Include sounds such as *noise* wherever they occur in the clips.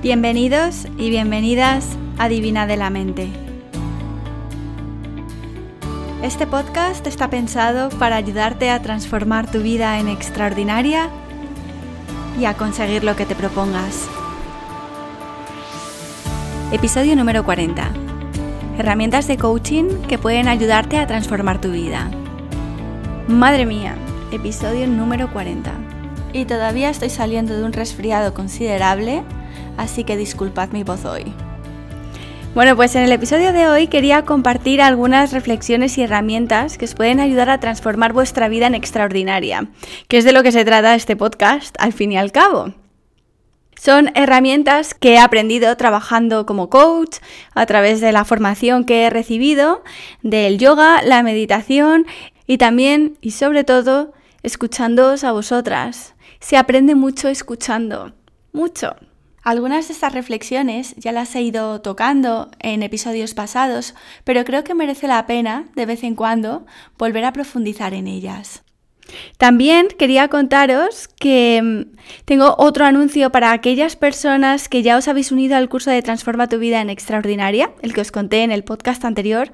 Bienvenidos y bienvenidas a Divina de la Mente. Este podcast está pensado para ayudarte a transformar tu vida en extraordinaria y a conseguir lo que te propongas. Episodio número 40. Herramientas de coaching que pueden ayudarte a transformar tu vida. Madre mía, episodio número 40. Y todavía estoy saliendo de un resfriado considerable, así que disculpad mi voz hoy. Bueno, pues en el episodio de hoy quería compartir algunas reflexiones y herramientas que os pueden ayudar a transformar vuestra vida en extraordinaria, que es de lo que se trata este podcast al fin y al cabo. Son herramientas que he aprendido trabajando como coach, a través de la formación que he recibido, del yoga, la meditación y también y sobre todo escuchándoos a vosotras. Se aprende mucho escuchando, mucho. Algunas de estas reflexiones ya las he ido tocando en episodios pasados, pero creo que merece la pena, de vez en cuando, volver a profundizar en ellas. También quería contaros que mm, tengo otro anuncio para aquellas personas que ya os habéis unido al curso de Transforma tu vida en Extraordinaria, el que os conté en el podcast anterior,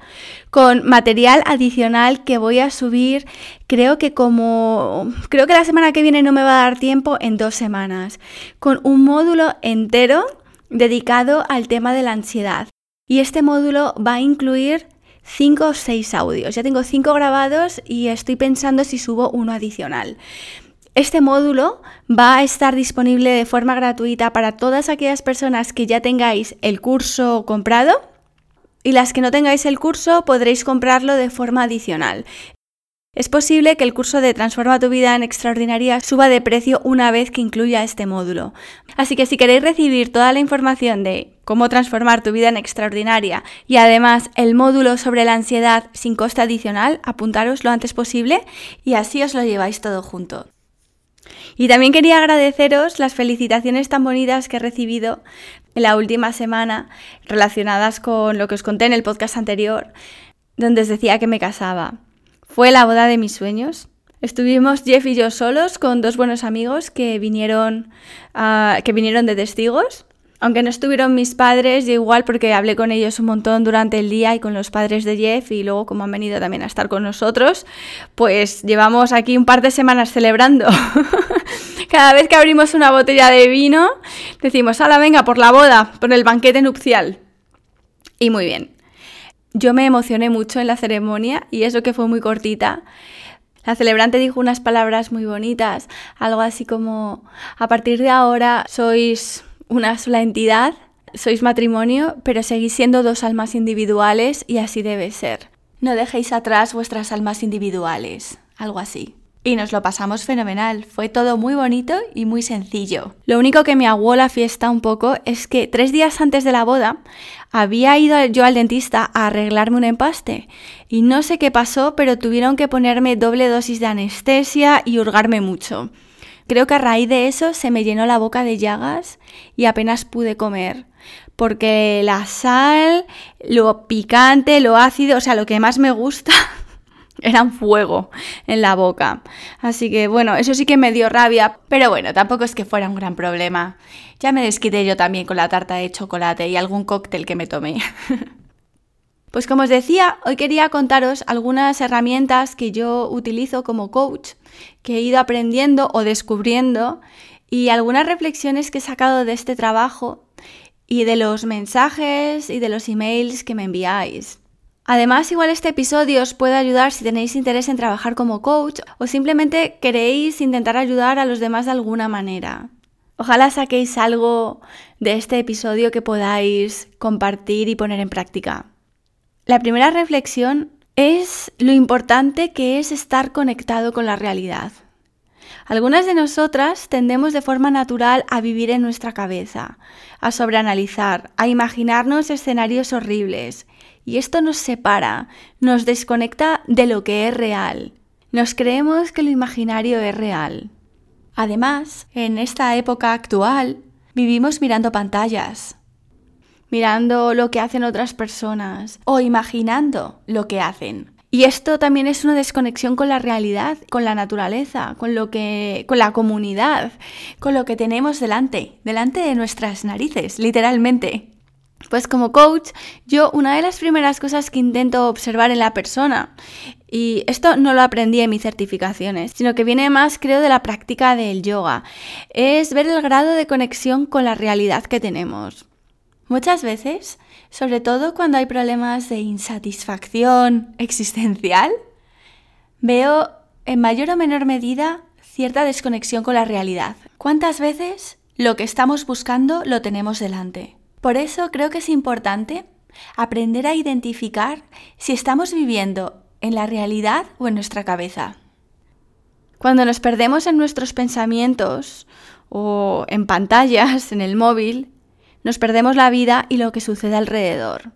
con material adicional que voy a subir, creo que como, creo que la semana que viene no me va a dar tiempo, en dos semanas, con un módulo entero dedicado al tema de la ansiedad. Y este módulo va a incluir 5 o 6 audios. Ya tengo 5 grabados y estoy pensando si subo uno adicional. Este módulo va a estar disponible de forma gratuita para todas aquellas personas que ya tengáis el curso comprado y las que no tengáis el curso podréis comprarlo de forma adicional. Es posible que el curso de Transforma tu vida en extraordinaria suba de precio una vez que incluya este módulo. Así que si queréis recibir toda la información de cómo transformar tu vida en extraordinaria y además el módulo sobre la ansiedad sin coste adicional, apuntaros lo antes posible y así os lo lleváis todo junto. Y también quería agradeceros las felicitaciones tan bonitas que he recibido en la última semana relacionadas con lo que os conté en el podcast anterior, donde os decía que me casaba. Fue la boda de mis sueños. Estuvimos Jeff y yo solos con dos buenos amigos que vinieron, ah, que vinieron de testigos. Aunque no estuvieron mis padres, yo igual porque hablé con ellos un montón durante el día y con los padres de Jeff y luego como han venido también a estar con nosotros, pues llevamos aquí un par de semanas celebrando. *laughs* Cada vez que abrimos una botella de vino, decimos, hala, venga, por la boda, por el banquete nupcial. Y muy bien. Yo me emocioné mucho en la ceremonia y eso que fue muy cortita. La celebrante dijo unas palabras muy bonitas, algo así como, a partir de ahora sois una sola entidad, sois matrimonio, pero seguís siendo dos almas individuales y así debe ser. No dejéis atrás vuestras almas individuales, algo así y nos lo pasamos fenomenal. Fue todo muy bonito y muy sencillo. Lo único que me aguó la fiesta un poco es que tres días antes de la boda había ido yo al dentista a arreglarme un empaste y no sé qué pasó, pero tuvieron que ponerme doble dosis de anestesia y hurgarme mucho. Creo que a raíz de eso se me llenó la boca de llagas y apenas pude comer porque la sal, lo picante, lo ácido, o sea, lo que más me gusta *laughs* eran fuego en la boca. Así que bueno, eso sí que me dio rabia, pero bueno, tampoco es que fuera un gran problema. Ya me desquité yo también con la tarta de chocolate y algún cóctel que me tomé. *laughs* pues como os decía, hoy quería contaros algunas herramientas que yo utilizo como coach, que he ido aprendiendo o descubriendo y algunas reflexiones que he sacado de este trabajo y de los mensajes y de los emails que me enviáis. Además, igual este episodio os puede ayudar si tenéis interés en trabajar como coach o simplemente queréis intentar ayudar a los demás de alguna manera. Ojalá saquéis algo de este episodio que podáis compartir y poner en práctica. La primera reflexión es lo importante que es estar conectado con la realidad. Algunas de nosotras tendemos de forma natural a vivir en nuestra cabeza, a sobreanalizar, a imaginarnos escenarios horribles y esto nos separa, nos desconecta de lo que es real. Nos creemos que lo imaginario es real. Además, en esta época actual, vivimos mirando pantallas, mirando lo que hacen otras personas o imaginando lo que hacen. Y esto también es una desconexión con la realidad, con la naturaleza, con lo que con la comunidad, con lo que tenemos delante, delante de nuestras narices, literalmente. Pues como coach, yo una de las primeras cosas que intento observar en la persona, y esto no lo aprendí en mis certificaciones, sino que viene más creo de la práctica del yoga, es ver el grado de conexión con la realidad que tenemos. Muchas veces sobre todo cuando hay problemas de insatisfacción existencial, veo en mayor o menor medida cierta desconexión con la realidad. ¿Cuántas veces lo que estamos buscando lo tenemos delante? Por eso creo que es importante aprender a identificar si estamos viviendo en la realidad o en nuestra cabeza. Cuando nos perdemos en nuestros pensamientos o en pantallas, en el móvil, nos perdemos la vida y lo que sucede alrededor.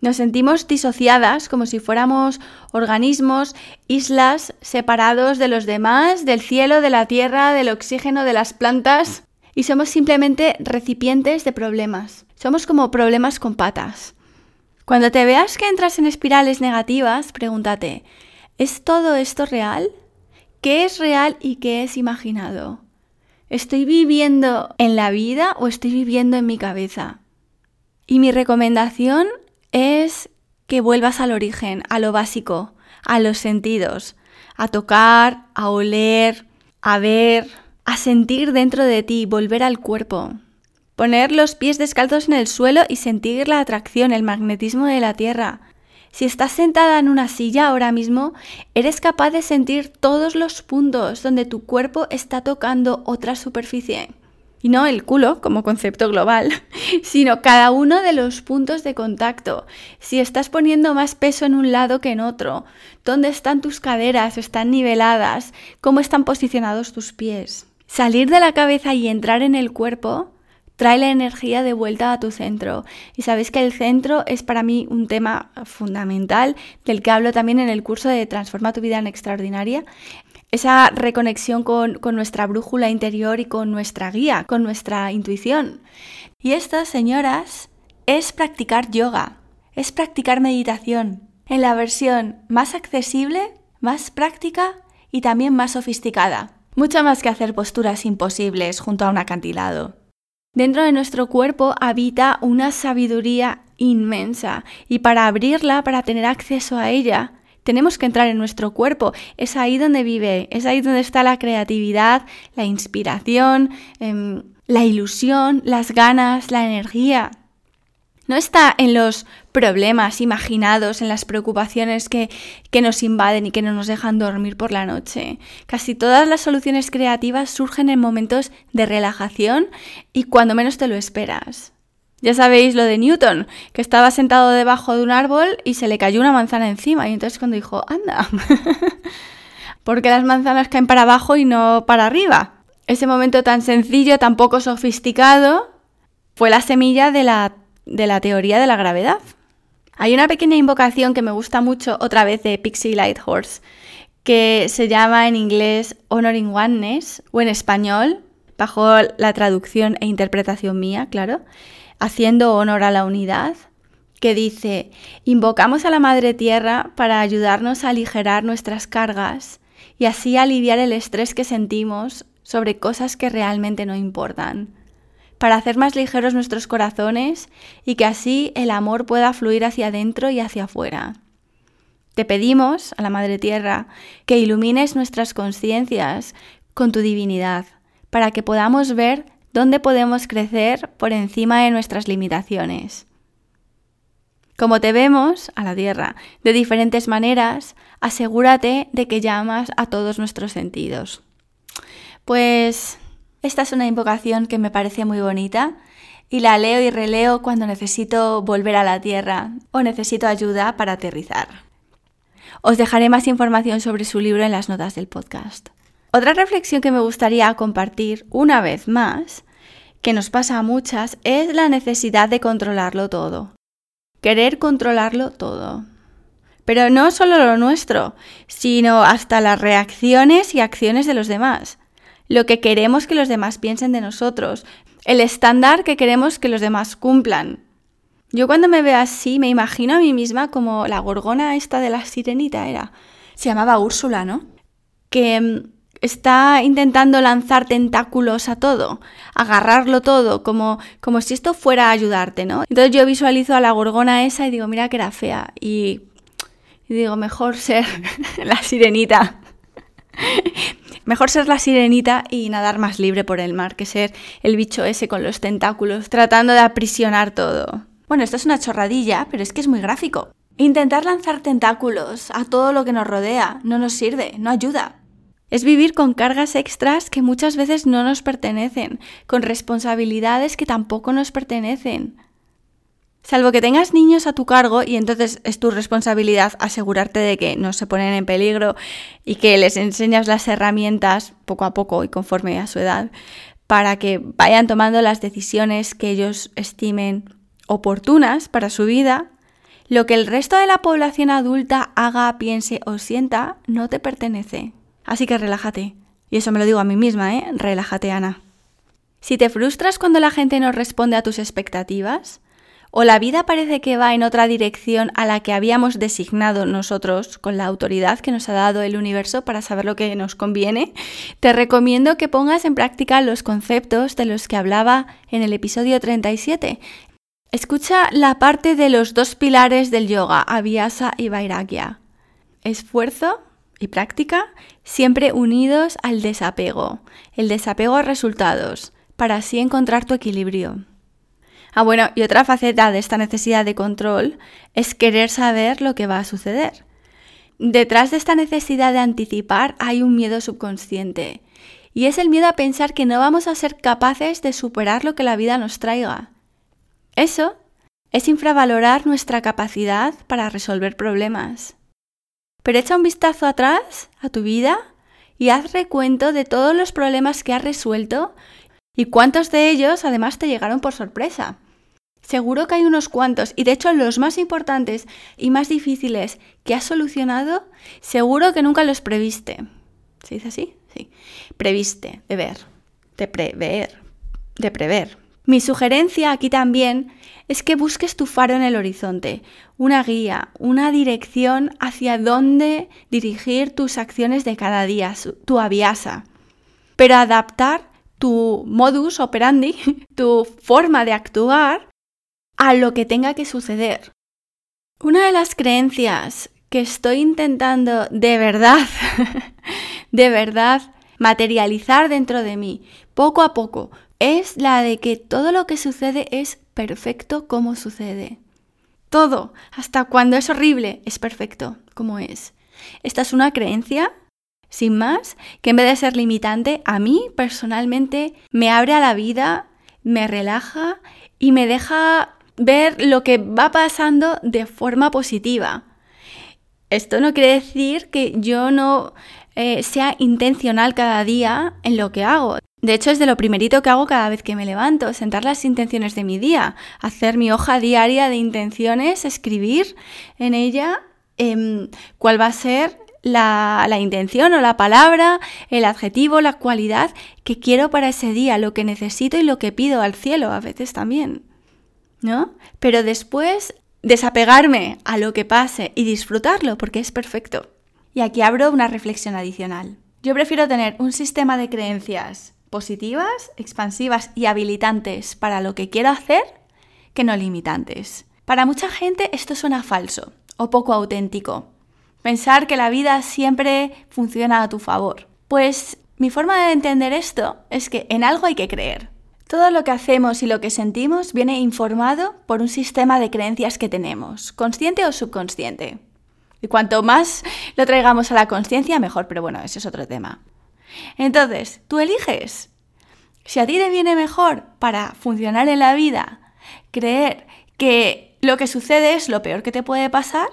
Nos sentimos disociadas como si fuéramos organismos, islas separados de los demás, del cielo, de la tierra, del oxígeno, de las plantas, y somos simplemente recipientes de problemas. Somos como problemas con patas. Cuando te veas que entras en espirales negativas, pregúntate, ¿es todo esto real? ¿Qué es real y qué es imaginado? ¿Estoy viviendo en la vida o estoy viviendo en mi cabeza? Y mi recomendación es que vuelvas al origen, a lo básico, a los sentidos, a tocar, a oler, a ver, a sentir dentro de ti, volver al cuerpo. Poner los pies descalzos en el suelo y sentir la atracción, el magnetismo de la tierra. Si estás sentada en una silla ahora mismo, eres capaz de sentir todos los puntos donde tu cuerpo está tocando otra superficie. Y no el culo como concepto global, *laughs* sino cada uno de los puntos de contacto. Si estás poniendo más peso en un lado que en otro, dónde están tus caderas, están niveladas, cómo están posicionados tus pies. Salir de la cabeza y entrar en el cuerpo trae la energía de vuelta a tu centro. Y sabéis que el centro es para mí un tema fundamental del que hablo también en el curso de Transforma tu vida en extraordinaria. Esa reconexión con, con nuestra brújula interior y con nuestra guía, con nuestra intuición. Y esto, señoras, es practicar yoga, es practicar meditación, en la versión más accesible, más práctica y también más sofisticada. Mucho más que hacer posturas imposibles junto a un acantilado. Dentro de nuestro cuerpo habita una sabiduría inmensa y para abrirla, para tener acceso a ella, tenemos que entrar en nuestro cuerpo. Es ahí donde vive, es ahí donde está la creatividad, la inspiración, em, la ilusión, las ganas, la energía. No está en los problemas imaginados, en las preocupaciones que, que, nos invaden y que no nos dejan dormir por la noche. Casi todas las soluciones creativas surgen en momentos de relajación y cuando menos te lo esperas. Ya sabéis lo de Newton, que estaba sentado debajo de un árbol y se le cayó una manzana encima. Y entonces cuando dijo, anda, *laughs* porque las manzanas caen para abajo y no para arriba. Ese momento tan sencillo, tan poco sofisticado, fue la semilla de la de la teoría de la gravedad. Hay una pequeña invocación que me gusta mucho otra vez de Pixie Lighthorse, que se llama en inglés Honoring Oneness, o en español, bajo la traducción e interpretación mía, claro, haciendo honor a la unidad, que dice, invocamos a la Madre Tierra para ayudarnos a aligerar nuestras cargas y así aliviar el estrés que sentimos sobre cosas que realmente no importan para hacer más ligeros nuestros corazones y que así el amor pueda fluir hacia adentro y hacia afuera. Te pedimos, a la Madre Tierra, que ilumines nuestras conciencias con tu divinidad, para que podamos ver dónde podemos crecer por encima de nuestras limitaciones. Como te vemos, a la Tierra, de diferentes maneras, asegúrate de que llamas a todos nuestros sentidos. Pues esta es una invocación que me parece muy bonita y la leo y releo cuando necesito volver a la Tierra o necesito ayuda para aterrizar. Os dejaré más información sobre su libro en las notas del podcast. Otra reflexión que me gustaría compartir una vez más, que nos pasa a muchas, es la necesidad de controlarlo todo. Querer controlarlo todo. Pero no solo lo nuestro, sino hasta las reacciones y acciones de los demás lo que queremos que los demás piensen de nosotros, el estándar que queremos que los demás cumplan. Yo cuando me veo así me imagino a mí misma como la gorgona esta de la sirenita era. Se llamaba Úrsula, ¿no? Que mm, está intentando lanzar tentáculos a todo, agarrarlo todo, como, como si esto fuera a ayudarte, ¿no? Entonces yo visualizo a la gorgona esa y digo, mira que era fea. Y, y digo, mejor ser *laughs* la sirenita. Mejor ser la sirenita y nadar más libre por el mar que ser el bicho ese con los tentáculos tratando de aprisionar todo. Bueno, esto es una chorradilla, pero es que es muy gráfico. Intentar lanzar tentáculos a todo lo que nos rodea no nos sirve, no ayuda. Es vivir con cargas extras que muchas veces no nos pertenecen, con responsabilidades que tampoco nos pertenecen. Salvo que tengas niños a tu cargo y entonces es tu responsabilidad asegurarte de que no se ponen en peligro y que les enseñas las herramientas poco a poco y conforme a su edad para que vayan tomando las decisiones que ellos estimen oportunas para su vida, lo que el resto de la población adulta haga, piense o sienta no te pertenece. Así que relájate. Y eso me lo digo a mí misma, ¿eh? Relájate, Ana. Si te frustras cuando la gente no responde a tus expectativas, o la vida parece que va en otra dirección a la que habíamos designado nosotros con la autoridad que nos ha dado el universo para saber lo que nos conviene, te recomiendo que pongas en práctica los conceptos de los que hablaba en el episodio 37. Escucha la parte de los dos pilares del yoga, Abhyasa y Vairagya. Esfuerzo y práctica, siempre unidos al desapego, el desapego a resultados, para así encontrar tu equilibrio. Ah, bueno, y otra faceta de esta necesidad de control es querer saber lo que va a suceder. Detrás de esta necesidad de anticipar hay un miedo subconsciente, y es el miedo a pensar que no vamos a ser capaces de superar lo que la vida nos traiga. Eso es infravalorar nuestra capacidad para resolver problemas. Pero echa un vistazo atrás a tu vida y haz recuento de todos los problemas que has resuelto y cuántos de ellos además te llegaron por sorpresa. Seguro que hay unos cuantos, y de hecho los más importantes y más difíciles que has solucionado, seguro que nunca los previste. ¿Se dice así? Sí. Previste, de ver, de prever, de prever. Mi sugerencia aquí también es que busques tu faro en el horizonte, una guía, una dirección hacia dónde dirigir tus acciones de cada día, tu aviasa. Pero adaptar tu modus operandi, *laughs* tu forma de actuar a lo que tenga que suceder. Una de las creencias que estoy intentando de verdad, *laughs* de verdad, materializar dentro de mí, poco a poco, es la de que todo lo que sucede es perfecto como sucede. Todo, hasta cuando es horrible, es perfecto como es. Esta es una creencia, sin más, que en vez de ser limitante, a mí personalmente me abre a la vida, me relaja y me deja ver lo que va pasando de forma positiva. Esto no quiere decir que yo no eh, sea intencional cada día en lo que hago. De hecho, es de lo primerito que hago cada vez que me levanto, sentar las intenciones de mi día, hacer mi hoja diaria de intenciones, escribir en ella em, cuál va a ser la, intención o la palabra, el adjetivo, la cualidad que quiero para ese día, lo que necesito y lo que pido al cielo a veces también. ¿No? Pero después desapegarme a lo que pase y disfrutarlo porque es perfecto. Y aquí abro una reflexión adicional. Yo prefiero tener un sistema de creencias positivas, expansivas y habilitantes para lo que quiero hacer que no limitantes. Para mucha gente esto suena falso o poco auténtico. Pensar que la vida siempre funciona a tu favor. Pues mi forma de entender esto es que en algo hay que creer. Todo lo que hacemos y lo que sentimos viene informado por un sistema de creencias que tenemos, consciente o subconsciente. Y cuanto más lo traigamos a la conciencia, mejor, pero bueno, ese es otro tema. Entonces, tú eliges. Si a ti te viene mejor para funcionar en la vida, creer que lo que sucede es lo peor que te puede pasar,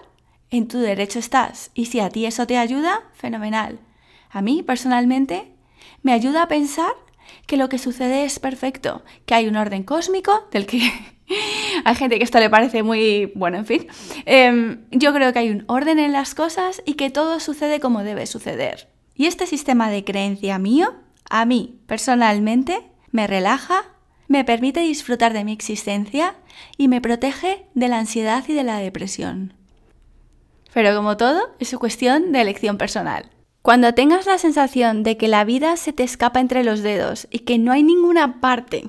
en tu derecho estás. Y si a ti eso te ayuda, fenomenal. A mí, personalmente, me ayuda a pensar que lo que sucede es perfecto, que hay un orden cósmico del que *laughs* hay gente que esto le parece muy, bueno, en fin. Em, yo creo que hay un orden en las cosas y que todo sucede como debe suceder. Y este sistema de creencia mío, a mí personalmente, me relaja, me permite disfrutar de mi existencia y me protege de la ansiedad y de la depresión. Pero como todo, es cuestión de elección personal. Cuando tengas la sensación de que la vida se te escapa entre los dedos y que no hay ninguna parte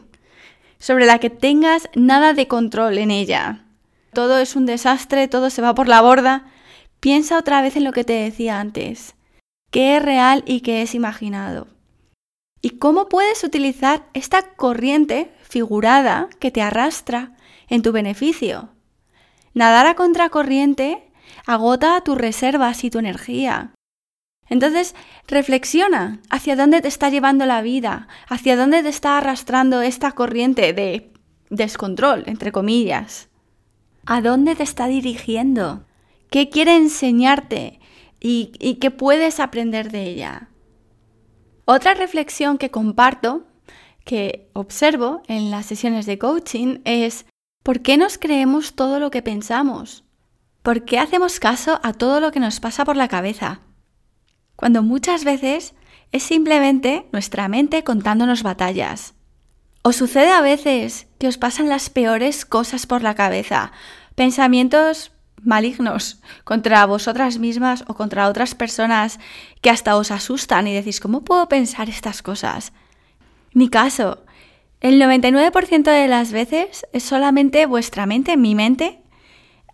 sobre la que tengas nada de control en ella, todo es un desastre, todo se va por la borda, piensa otra vez en lo que te decía antes. ¿Qué es real y qué es imaginado? ¿Y cómo puedes utilizar esta corriente figurada que te arrastra en tu beneficio? Nadar a contracorriente agota tus reservas y tu energía. Entonces, reflexiona hacia dónde te está llevando la vida, hacia dónde te está arrastrando esta corriente de descontrol, entre comillas. ¿A dónde te está dirigiendo? ¿Qué quiere enseñarte? ¿Y, qué puedes aprender de ella? Otra reflexión que comparto, que observo en las sesiones de coaching, es ¿por qué nos creemos todo lo que pensamos? ¿Por qué hacemos caso a todo lo que nos pasa por la cabeza? Cuando muchas veces es simplemente nuestra mente contándonos batallas. ¿Os sucede a veces que os pasan las peores cosas por la cabeza? Pensamientos malignos contra vosotras mismas o contra otras personas que hasta os asustan y decís, ¿cómo puedo pensar estas cosas? Mi caso, el 99% de las veces es solamente vuestra mente, mi mente,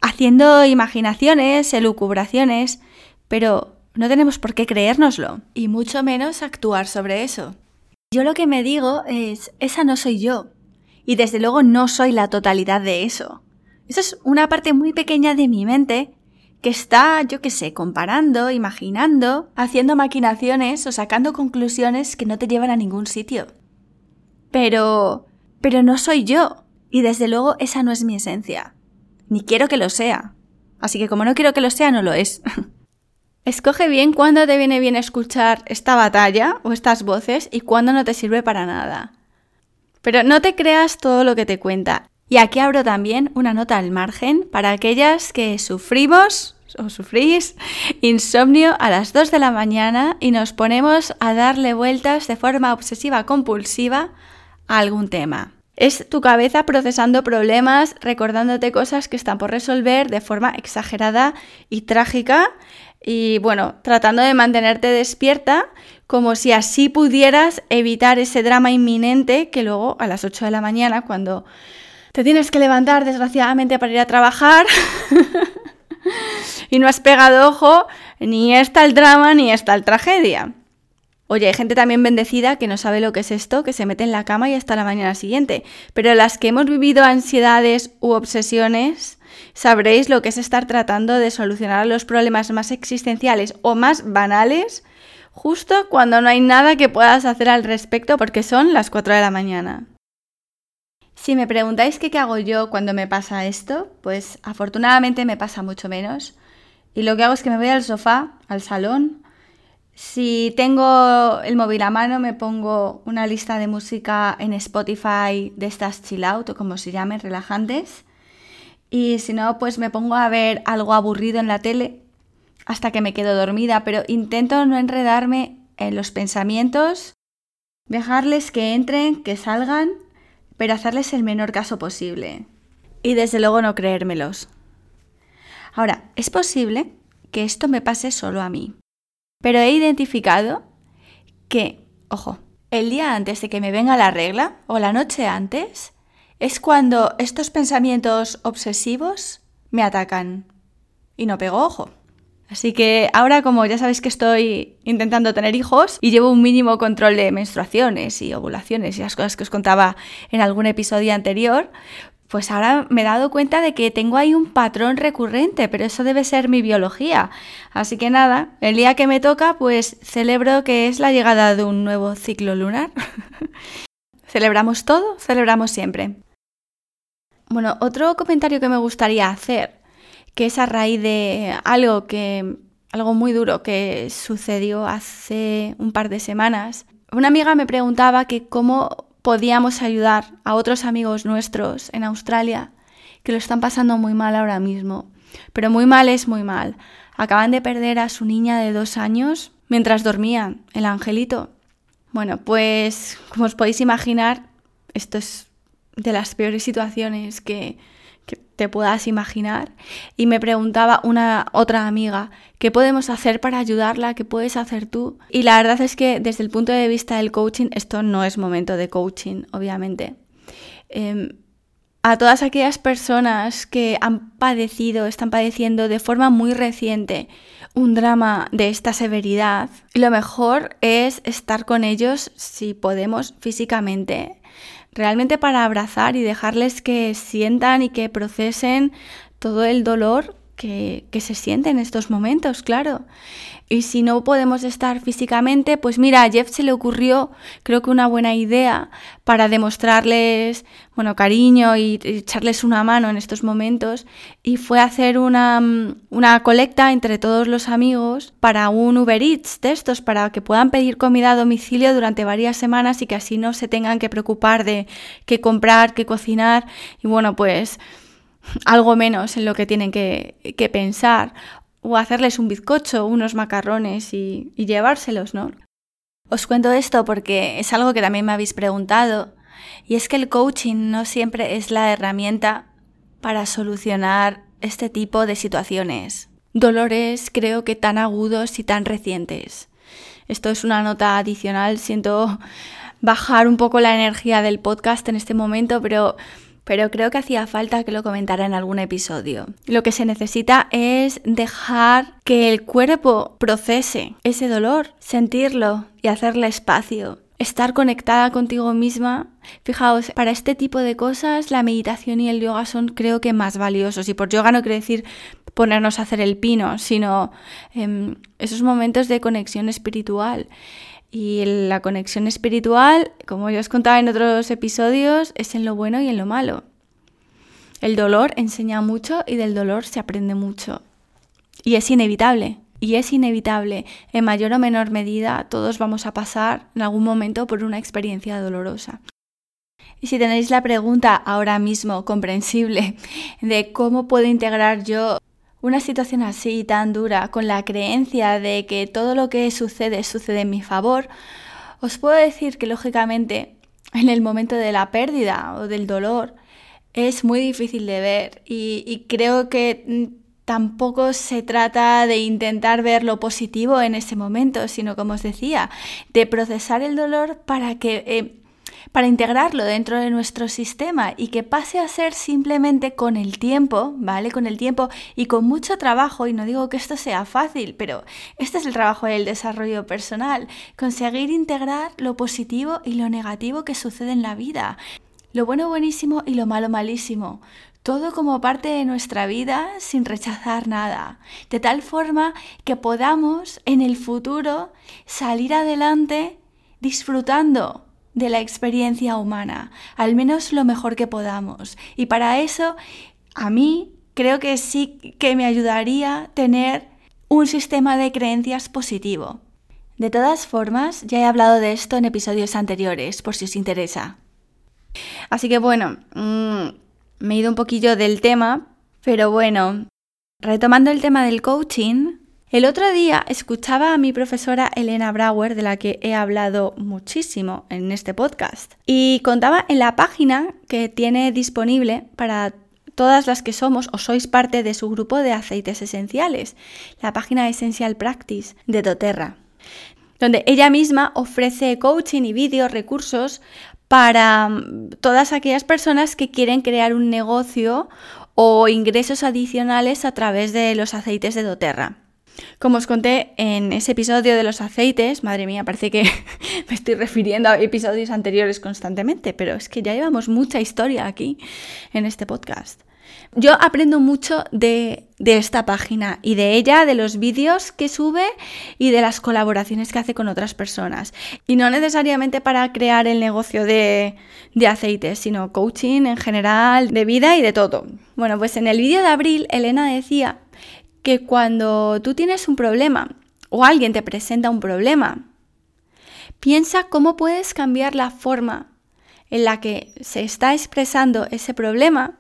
haciendo imaginaciones, elucubraciones, pero no tenemos por qué creérnoslo y mucho menos actuar sobre eso. Yo lo que me digo es, esa no soy yo y desde luego no soy la totalidad de eso. Esa es una parte muy pequeña de mi mente que está, yo qué sé, comparando, imaginando, haciendo maquinaciones o sacando conclusiones que no te llevan a ningún sitio. Pero... pero no soy yo. Y desde luego esa no es mi esencia. Ni quiero que lo sea. Así que como no quiero que lo sea, no lo es. *laughs* Escoge bien cuándo te viene bien escuchar esta batalla o estas voces y cuándo no te sirve para nada. Pero no te creas todo lo que te cuenta. Y aquí abro también una nota al margen para aquellas que sufrimos o sufrís insomnio a las 2 de la mañana y nos ponemos a darle vueltas de forma obsesiva compulsiva a algún tema. Es tu cabeza procesando problemas, recordándote cosas que están por resolver de forma exagerada y trágica y bueno, tratando de mantenerte despierta como si así pudieras evitar ese drama inminente que luego a las 8 de la mañana cuando te tienes que levantar desgraciadamente para ir a trabajar *laughs* y no has pegado ojo, ni está el drama ni está el tragedia. Oye, hay gente también bendecida que no sabe lo que es esto, que se mete en la cama y hasta la mañana siguiente. Pero las que hemos vivido ansiedades u obsesiones, sabréis lo que es estar tratando de solucionar los problemas más existenciales o más banales justo cuando no hay nada que puedas hacer al respecto porque son las 4 de la mañana. Si me preguntáis qué, hago yo cuando me pasa esto, pues afortunadamente me pasa mucho menos. Y lo que hago es que me voy al sofá, al salón. Si tengo el móvil a mano, me pongo una lista de música en Spotify de estas chill out o como se llamen, relajantes. Y si no, pues me pongo a ver algo aburrido en la tele hasta que me quedo dormida, pero intento no enredarme en los pensamientos, dejarles que entren, que salgan pero hacerles el menor caso posible. Y desde luego no creérmelos. Ahora, es posible que esto me pase solo a mí, pero he identificado que, ojo, el día antes de que me venga la regla o la noche antes es cuando estos pensamientos obsesivos me atacan y no pego ojo. Así que ahora como ya sabéis que estoy intentando tener hijos y llevo un mínimo control de menstruaciones y ovulaciones y las cosas que os contaba en algún episodio anterior, pues ahora me he dado cuenta de que tengo ahí un patrón recurrente, pero eso debe ser mi biología. Así que nada, el día que me toca, pues celebro que es la llegada de un nuevo ciclo lunar. *laughs* Celebramos todo, celebramos siempre. Bueno, otro comentario que me gustaría hacer que es a raíz de algo que algo muy duro que sucedió hace un par de semanas. Una amiga me preguntaba que cómo podíamos ayudar a otros amigos nuestros en Australia que lo están pasando muy mal ahora mismo. Pero muy mal es muy mal. Acaban de perder a su niña de dos años mientras dormían, el angelito. Bueno, pues como os podéis imaginar, esto es de las peores situaciones que, que te puedas imaginar y me preguntaba una otra amiga, ¿qué podemos hacer para ayudarla? ¿Qué puedes hacer tú? Y la verdad es que desde el punto de vista del coaching, esto no es momento de coaching, obviamente. Em, a todas aquellas personas que han padecido, están padeciendo de forma muy reciente un drama de esta severidad, lo mejor es estar con ellos si podemos físicamente, realmente para abrazar y dejarles que sientan y que procesen todo el dolor que, se siente en estos momentos, claro. Y si no podemos estar físicamente, pues mira, a Jeff se le ocurrió, creo que una buena idea para demostrarles, bueno, cariño y echarles una mano en estos momentos. Y fue hacer una, una colecta entre todos los amigos para un Uber Eats de estos, para que puedan pedir comida a domicilio durante varias semanas y que así no se tengan que preocupar de qué comprar, qué cocinar. Y bueno, pues algo menos en lo que tienen que, pensar, o hacerles un bizcocho, unos macarrones y, y llevárselos, ¿no? Os cuento esto porque es algo que también me habéis preguntado, y es que el coaching no siempre es la herramienta para solucionar este tipo de situaciones. Dolores creo que tan agudos y tan recientes. Esto es una nota adicional, siento bajar un poco la energía del podcast en este momento, pero pero creo que hacía falta que lo comentara en algún episodio. Lo que se necesita es dejar que el cuerpo procese ese dolor, sentirlo y hacerle espacio. Estar conectada contigo misma. Fijaos, para este tipo de cosas la meditación y el yoga son creo que más valiosos. Y por yoga no quiere decir ponernos a hacer el pino, sino em, esos momentos de conexión espiritual. Y la conexión espiritual, como ya os contaba en otros episodios, es en lo bueno y en lo malo. El dolor enseña mucho y del dolor se aprende mucho. Y es inevitable. Y es inevitable. En mayor o menor medida, todos vamos a pasar en algún momento por una experiencia dolorosa. Y si tenéis la pregunta ahora mismo comprensible de cómo puedo integrar yo una situación así tan dura, con la creencia de que todo lo que sucede sucede en mi favor, os puedo decir que lógicamente en el momento de la pérdida o del dolor es muy difícil de ver y, creo que mm, tampoco se trata de intentar ver lo positivo en ese momento, sino como os decía, de procesar el dolor para que eh, para integrarlo dentro de nuestro sistema y que pase a ser simplemente con el tiempo, ¿vale? Con el tiempo y con mucho trabajo, y no digo que esto sea fácil, pero este es el trabajo del desarrollo personal, conseguir integrar lo positivo y lo negativo que sucede en la vida, lo bueno buenísimo y lo malo malísimo, todo como parte de nuestra vida sin rechazar nada, de tal forma que podamos en el futuro salir adelante disfrutando de la experiencia humana, al menos lo mejor que podamos. Y para eso, a mí creo que sí que me ayudaría tener un sistema de creencias positivo. De todas formas, ya he hablado de esto en episodios anteriores, por si os interesa. Así que bueno, mm, me he ido un poquillo del tema, pero bueno, retomando el tema del coaching, el otro día escuchaba a mi profesora Elena Brauer, de la que he hablado muchísimo en este podcast, y contaba en la página que tiene disponible para todas las que somos o sois parte de su grupo de aceites esenciales, la página Essential Practice de doTERRA, donde ella misma ofrece coaching y vídeos, recursos para mm, todas aquellas personas que quieren crear un negocio o ingresos adicionales a través de los aceites de doTERRA. Como os conté en ese episodio de los aceites, madre mía, parece que *laughs* me estoy refiriendo a episodios anteriores constantemente, pero es que ya llevamos mucha historia aquí en este podcast. Yo aprendo mucho de, esta página y de ella, de los vídeos que sube y de las colaboraciones que hace con otras personas. Y no necesariamente para crear el negocio de, de aceites, sino coaching en general, de vida y de todo. Bueno, pues en el vídeo de abril, Elena decía que cuando tú tienes un problema o alguien te presenta un problema, piensa cómo puedes cambiar la forma en la que se está expresando ese problema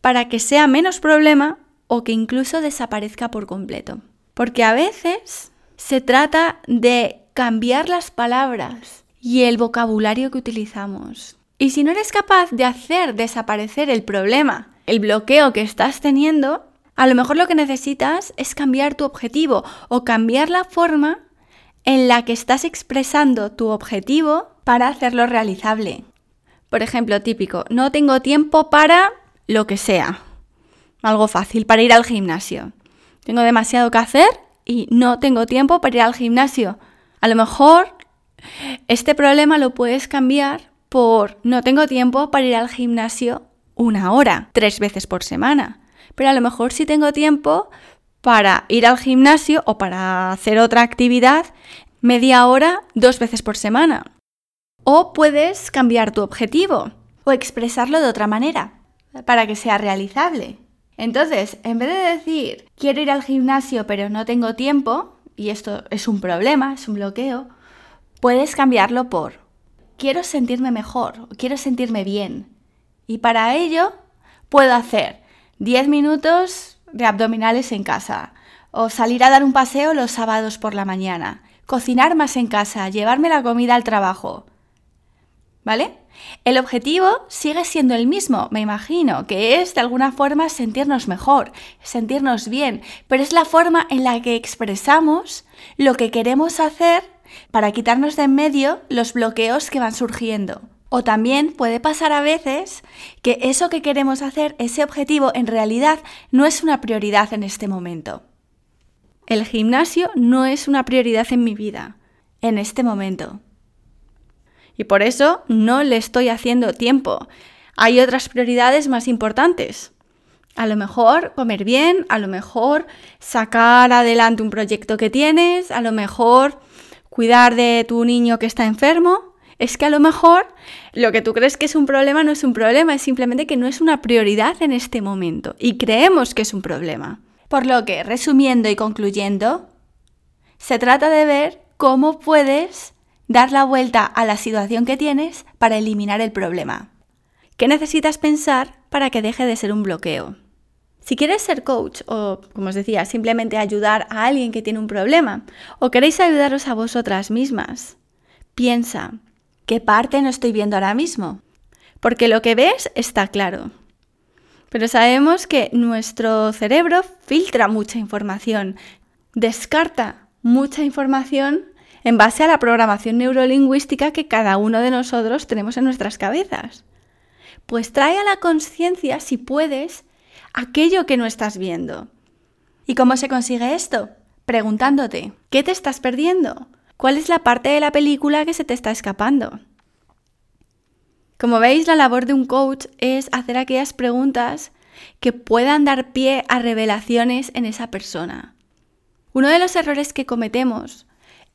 para que sea menos problema o que incluso desaparezca por completo. Porque a veces se trata de cambiar las palabras y el vocabulario que utilizamos. Y si no eres capaz de hacer desaparecer el problema, el bloqueo que estás teniendo, a lo mejor lo que necesitas es cambiar tu objetivo o cambiar la forma en la que estás expresando tu objetivo para hacerlo realizable. Por ejemplo, típico, no tengo tiempo para lo que sea. Algo fácil, para ir al gimnasio. Tengo demasiado que hacer y no tengo tiempo para ir al gimnasio. A lo mejor este problema lo puedes cambiar por no tengo tiempo para ir al gimnasio una hora, tres veces por semana. Pero a lo mejor sí tengo tiempo para ir al gimnasio o para hacer otra actividad media hora dos veces por semana. O puedes cambiar tu objetivo o expresarlo de otra manera para que sea realizable. Entonces, en vez de decir quiero ir al gimnasio pero no tengo tiempo, y esto es un problema, es un bloqueo, puedes cambiarlo por quiero sentirme mejor, quiero sentirme bien. Y para ello puedo hacer 10 minutos de abdominales en casa, o salir a dar un paseo los sábados por la mañana, cocinar más en casa, llevarme la comida al trabajo. ¿Vale? El objetivo sigue siendo el mismo, me imagino, que es de alguna forma sentirnos mejor, sentirnos bien, pero es la forma en la que expresamos lo que queremos hacer para quitarnos de en medio los bloqueos que van surgiendo. O también puede pasar a veces que eso que queremos hacer, ese objetivo, en realidad no es una prioridad en este momento. El gimnasio no es una prioridad en mi vida, en este momento. Y por eso no le estoy haciendo tiempo. Hay otras prioridades más importantes. A lo mejor comer bien, a lo mejor sacar adelante un proyecto que tienes, a lo mejor cuidar de tu niño que está enfermo, es que a lo mejor lo que tú crees que es un problema no es un problema, es simplemente que no es una prioridad en este momento y creemos que es un problema. Por lo que, resumiendo y concluyendo, se trata de ver cómo puedes dar la vuelta a la situación que tienes para eliminar el problema. ¿Qué necesitas pensar para que deje de ser un bloqueo? Si quieres ser coach o, como os decía, simplemente ayudar a alguien que tiene un problema, o queréis ayudaros a vosotras mismas, piensa, ¿Qué parte no estoy viendo ahora mismo? Porque lo que ves está claro. Pero sabemos que nuestro cerebro filtra mucha información, descarta mucha información en base a la programación neurolingüística que cada uno de nosotros tenemos en nuestras cabezas. Pues trae a la conciencia, si puedes, aquello que no estás viendo. ¿Y cómo se consigue esto? Preguntándote, ¿qué te estás perdiendo? ¿Cuál es la parte de la película que se te está escapando? Como veis, la labor de un coach es hacer aquellas preguntas que puedan dar pie a revelaciones en esa persona. Uno de los errores que cometemos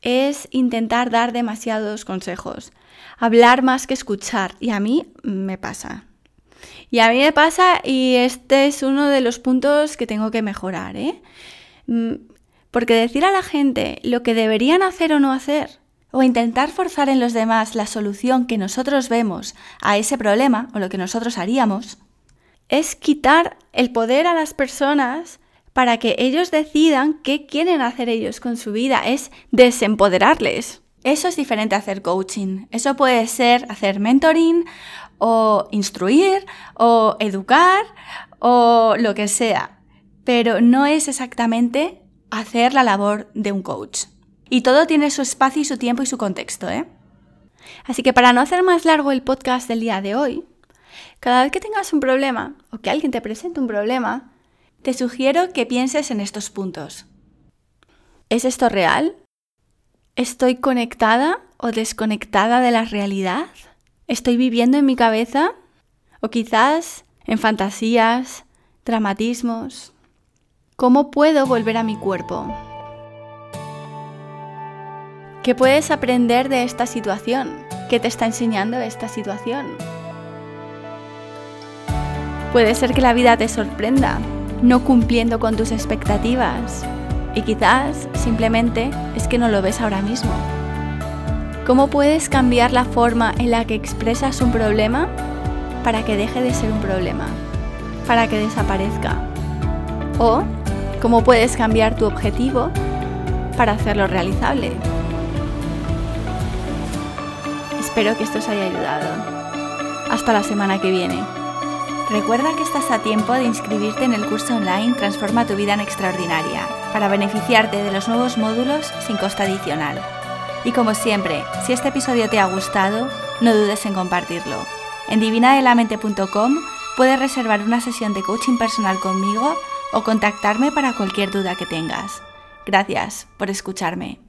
es intentar dar demasiados consejos, hablar más que escuchar, y a mí me pasa. Y a mí me pasa y este es uno de los puntos que tengo que mejorar. ¿eh? Porque decir a la gente lo que deberían hacer o no hacer, o intentar forzar en los demás la solución que nosotros vemos a ese problema o lo que nosotros haríamos, es quitar el poder a las personas para que ellos decidan qué quieren hacer ellos con su vida, es desempoderarles. Eso es diferente a hacer coaching. Eso puede ser hacer mentoring o instruir o educar o lo que sea. Pero no es exactamente hacer la labor de un coach. Y todo tiene su espacio y su tiempo y su contexto, ¿eh? Así que para no hacer más largo el podcast del día de hoy, cada vez que tengas un problema o que alguien te presente un problema, te sugiero que pienses en estos puntos. ¿Es esto real? ¿Estoy conectada o desconectada de la realidad? ¿Estoy viviendo en mi cabeza? ¿O quizás en fantasías, dramatismos? ¿Cómo puedo volver a mi cuerpo? ¿Qué puedes aprender de esta situación? ¿Qué te está enseñando esta situación? Puede ser que la vida te sorprenda, no cumpliendo con tus expectativas. Y quizás simplemente es que no lo ves ahora mismo. ¿Cómo puedes cambiar la forma en la que expresas un problema para que deje de ser un problema? Para que desaparezca. O cómo puedes cambiar tu objetivo para hacerlo realizable. Espero que esto os haya ayudado. Hasta la semana que viene. Recuerda que estás a tiempo de inscribirte en el curso online Transforma tu vida en extraordinaria para beneficiarte de los nuevos módulos sin costo adicional. Y como siempre, si este episodio te ha gustado, no dudes en compartirlo. En divinadelamente.com puedes reservar una sesión de coaching personal conmigo o contactarme para cualquier duda que tengas. Gracias por escucharme.